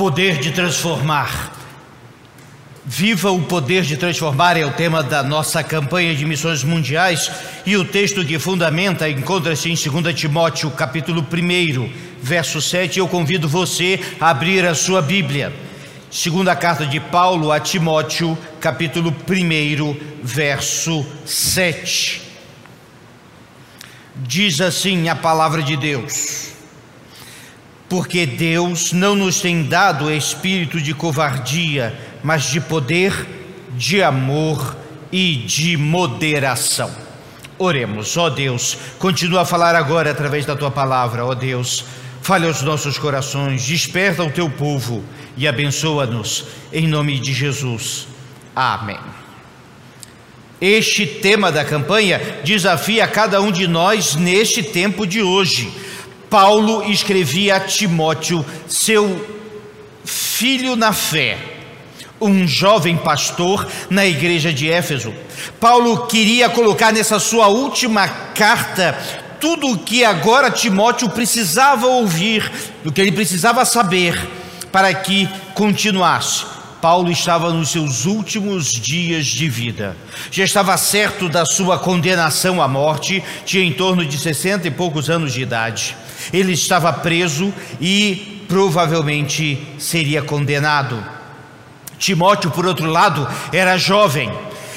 poder de transformar. Viva o poder de transformar é o tema da nossa campanha de missões mundiais e o texto que fundamenta encontra-se em 2 Timóteo, capítulo 1, verso 7. Eu convido você a abrir a sua Bíblia. Segunda carta de Paulo a Timóteo, capítulo 1, verso 7. Diz assim a palavra de Deus: Porque Deus não nos tem dado espírito de covardia, mas de poder, de amor e de moderação. Oremos, ó Deus, continua a falar agora através da tua palavra, ó Deus. Fale aos nossos corações, desperta o teu povo e abençoa-nos, em nome de Jesus. Amém. Este tema da campanha desafia cada um de nós neste tempo de hoje. Paulo escrevia a Timóteo, seu filho na fé, um jovem pastor na igreja de Éfeso. Paulo queria colocar nessa sua última carta tudo o que agora Timóteo precisava ouvir, o que ele precisava saber para que continuasse. Paulo estava nos seus últimos dias de vida. Já estava certo da sua condenação à morte, tinha em torno de 60 e poucos anos de idade. Ele estava preso e provavelmente seria condenado. Timóteo, por outro lado, era jovem.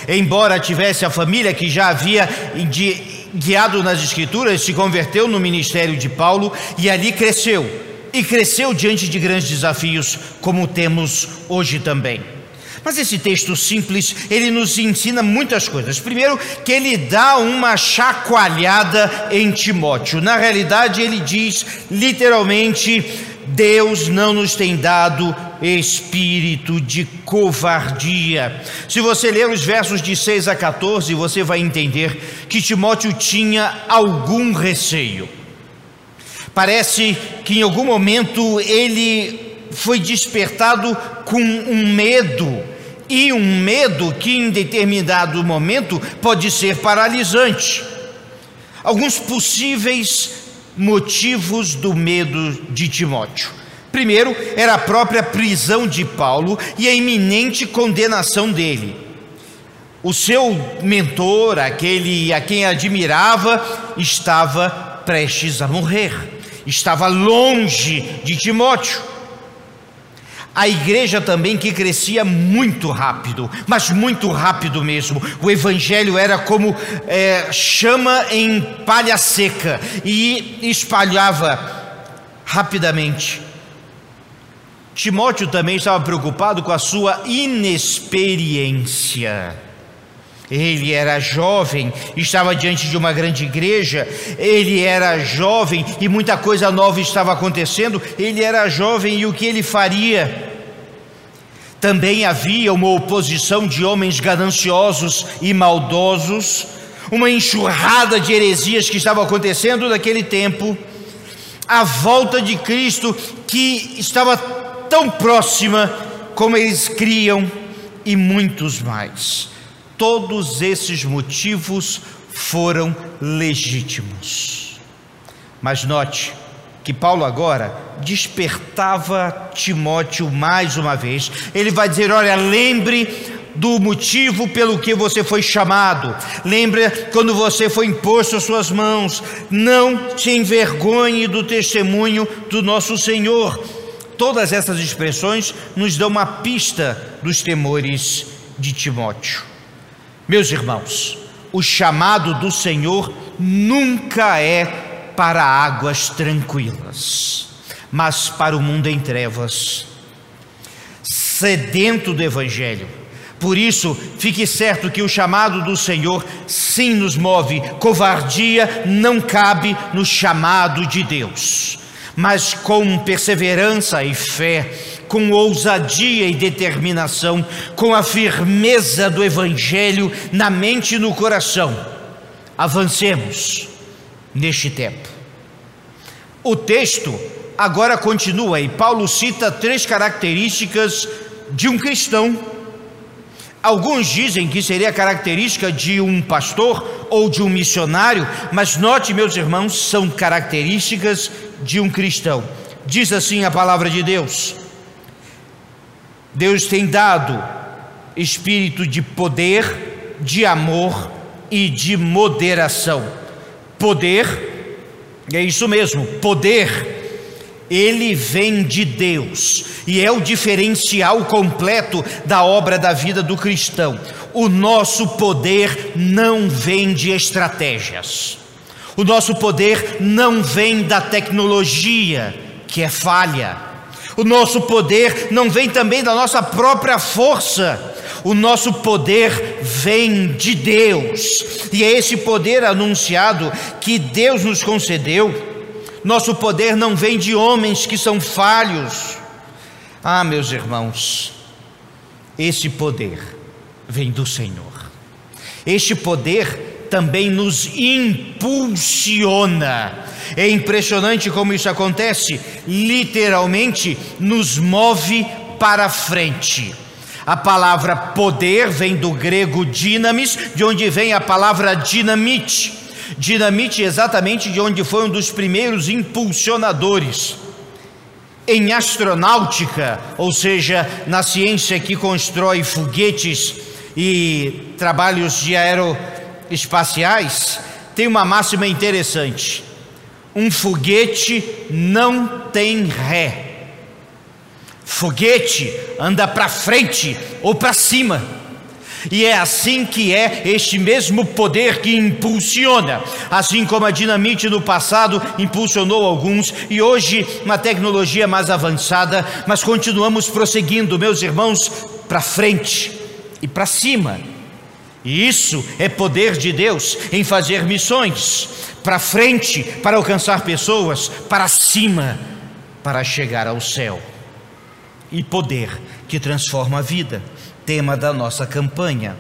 Embora tivesse a família que já havia guiado nas Escrituras, se converteu no ministério de Paulo e ali cresceu e cresceu diante de grandes desafios, como temos hoje também. Mas esse texto simples, ele nos ensina muitas coisas. Primeiro, que ele dá uma chacoalhada em Timóteo. Na realidade, ele diz literalmente: Deus não nos tem dado espírito de covardia. Se você ler os versos de 6 a 14, você vai entender que Timóteo tinha algum receio. Parece que em algum momento ele foi despertado com um medo, e um medo que em determinado momento pode ser paralisante. Alguns possíveis motivos do medo de Timóteo. Primeiro, era a própria prisão de Paulo e a iminente condenação dele. O seu mentor, aquele a quem admirava, estava prestes a morrer estava longe de Timóteo. A igreja também que crescia muito rápido, mas muito rápido mesmo. O evangelho era como é, chama em palha seca e espalhava rapidamente. Timóteo também estava preocupado com a sua inexperiência. Ele era jovem, estava diante de uma grande igreja, ele era jovem e muita coisa nova estava acontecendo. Ele era jovem e o que ele faria? Também havia uma oposição de homens gananciosos e maldosos, uma enxurrada de heresias que estava acontecendo naquele tempo. A volta de Cristo que estava tão próxima como eles criam e muitos mais todos esses motivos foram legítimos. Mas note que Paulo agora despertava Timóteo mais uma vez. Ele vai dizer: Olha, lembre do motivo pelo que você foi chamado. Lembre quando você foi imposto às suas mãos. Não se envergonhe do testemunho do nosso Senhor. Todas essas expressões nos dão uma pista dos temores de Timóteo. Meus irmãos, o chamado do Senhor nunca é para águas tranquilas, mas para o mundo em trevas, sedento do Evangelho. Por isso, fique certo que o chamado do Senhor sim nos move, covardia não cabe no chamado de Deus, mas com perseverança e fé, com ousadia e determinação, com a firmeza do Evangelho na mente e no coração, avancemos neste tempo. O texto agora continua e Paulo cita três características de um cristão. Alguns dizem que seria característica de um pastor ou de um missionário, mas note, meus irmãos, são características de um cristão. Diz assim a palavra de Deus: Deus tem dado espírito de poder, de amor e de moderação. Poder, é isso mesmo, poder ele vem de Deus e é o diferencial completo da obra da vida do cristão. O nosso poder não vem de estratégias, o nosso poder não vem da tecnologia, que é falha, o nosso poder não vem também da nossa própria força. O nosso poder vem de Deus, e é esse poder anunciado que Deus nos concedeu nosso poder não vem de homens que são falhos. Ah, meus irmãos, esse poder vem do Senhor. Este poder também nos impulsiona. É impressionante como isso acontece, literalmente nos move para frente. A palavra poder vem do grego dinamis, de onde vem a palavra dinamite Dinamite exatamente de onde foi um dos primeiros impulsionadores. Em astronáutica, ou seja, na ciência que constrói foguetes e trabalhos de aeroespaciais, tem uma máxima interessante: um foguete não tem ré. Foguete anda para frente ou para cima. E é assim que é este mesmo poder que impulsiona, assim como a dinamite no passado impulsionou alguns e hoje uma tecnologia mais avançada, mas continuamos prosseguindo, meus irmãos, para frente e para cima. E isso é poder de Deus em fazer missões para frente, para alcançar pessoas, para cima, para chegar ao céu. E poder que transforma a vida tema da nossa campanha.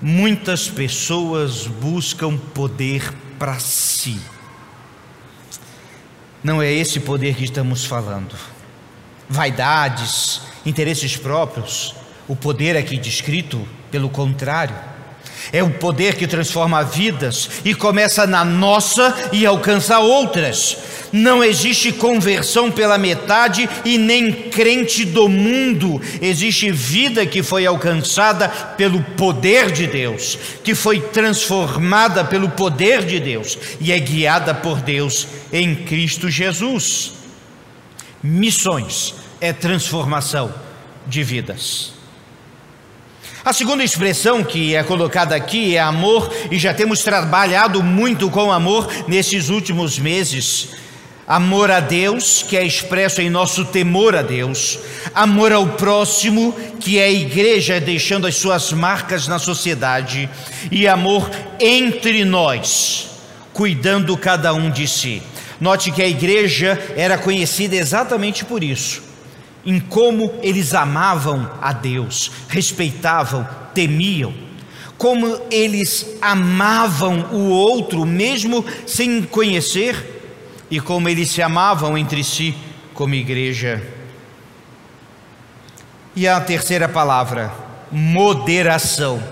Muitas pessoas buscam poder para si. Não é esse poder que estamos falando. Vaidades, interesses próprios, o poder aqui descrito, pelo contrário, é o poder que transforma vidas e começa na nossa e alcança outras. Não existe conversão pela metade e nem crente do mundo. Existe vida que foi alcançada pelo poder de Deus, que foi transformada pelo poder de Deus e é guiada por Deus em Cristo Jesus. Missões é transformação de vidas. A segunda expressão que é colocada aqui é amor, e já temos trabalhado muito com amor nesses últimos meses. Amor a Deus, que é expresso em nosso temor a Deus, amor ao próximo, que é a igreja deixando as suas marcas na sociedade, e amor entre nós, cuidando cada um de si. Note que a igreja era conhecida exatamente por isso em como eles amavam a Deus, respeitavam, temiam, como eles amavam o outro, mesmo sem conhecer, e como eles se amavam entre si como igreja. E a terceira palavra, moderação.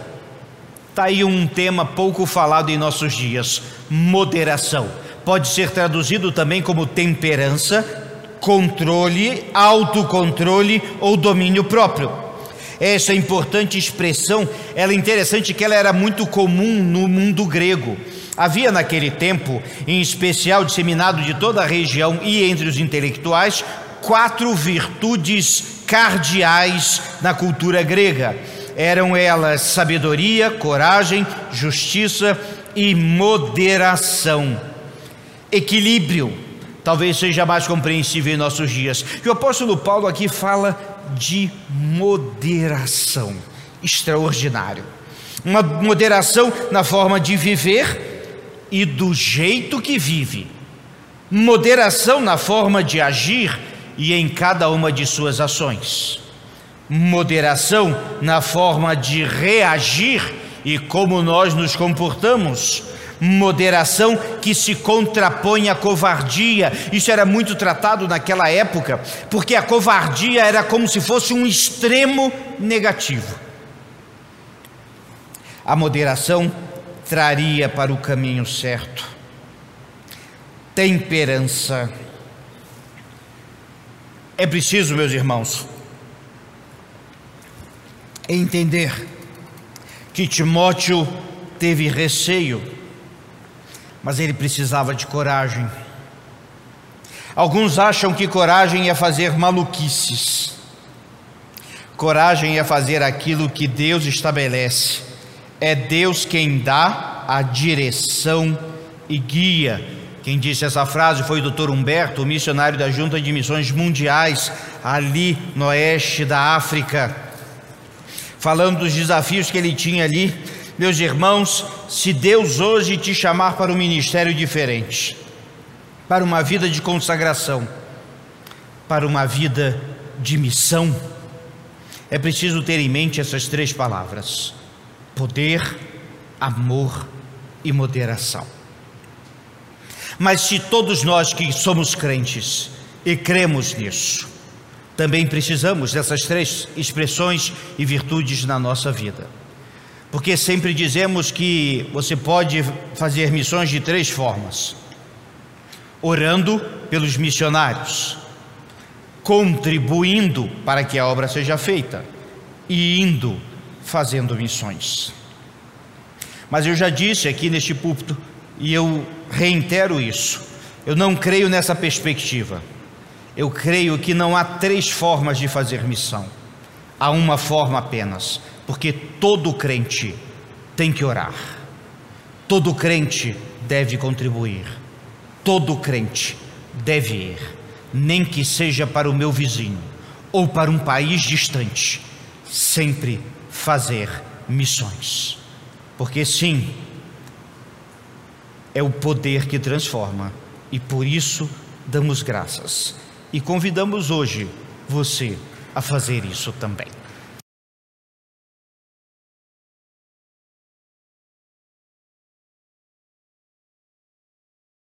Está aí um tema pouco falado em nossos dias: moderação. Pode ser traduzido também como temperança, controle, autocontrole ou domínio próprio. Essa importante expressão, ela é interessante que ela era muito comum no mundo grego. Havia naquele tempo, em especial disseminado de toda a região e entre os intelectuais, quatro virtudes cardeais na cultura grega. Eram elas sabedoria, coragem, justiça e moderação. Equilíbrio, talvez seja mais compreensível em nossos dias. E o apóstolo Paulo aqui fala de moderação, extraordinário. Uma moderação na forma de viver e do jeito que vive. Moderação na forma de agir e em cada uma de suas ações. Moderação na forma de reagir e como nós nos comportamos moderação que se contrapõe à covardia. Isso era muito tratado naquela época, porque a covardia era como se fosse um extremo negativo. A moderação traria para o caminho certo. Temperança. É preciso, meus irmãos, entender que Timóteo teve receio, mas ele precisava de coragem. Alguns acham que coragem é fazer maluquices. Coragem é fazer aquilo que Deus estabelece. É Deus quem dá a direção e guia. Quem disse essa frase foi o Dr. Humberto, missionário da Junta de Missões Mundiais, ali no oeste da África, falando dos desafios que ele tinha ali. Meus irmãos, se Deus hoje te chamar para um ministério diferente, para uma vida de consagração, para uma vida de missão, é preciso ter em mente essas três palavras: poder, amor e moderação. Mas se todos nós que somos crentes e cremos nisso, também precisamos dessas três expressões e virtudes na nossa vida. Porque sempre dizemos que você pode fazer missões de três formas: orando pelos missionários, contribuindo para que a obra seja feita e indo fazendo missões. Mas eu já disse aqui neste púlpito e eu reitero isso. Eu não creio nessa perspectiva. Eu creio que não há três formas de fazer missão. Há uma forma apenas, porque todo crente tem que orar. Todo crente deve contribuir. Todo crente deve ir, nem que seja para o meu vizinho ou para um país distante, sempre fazer missões. Porque sim, é o poder que transforma e por isso damos graças. E convidamos hoje você a fazer isso também.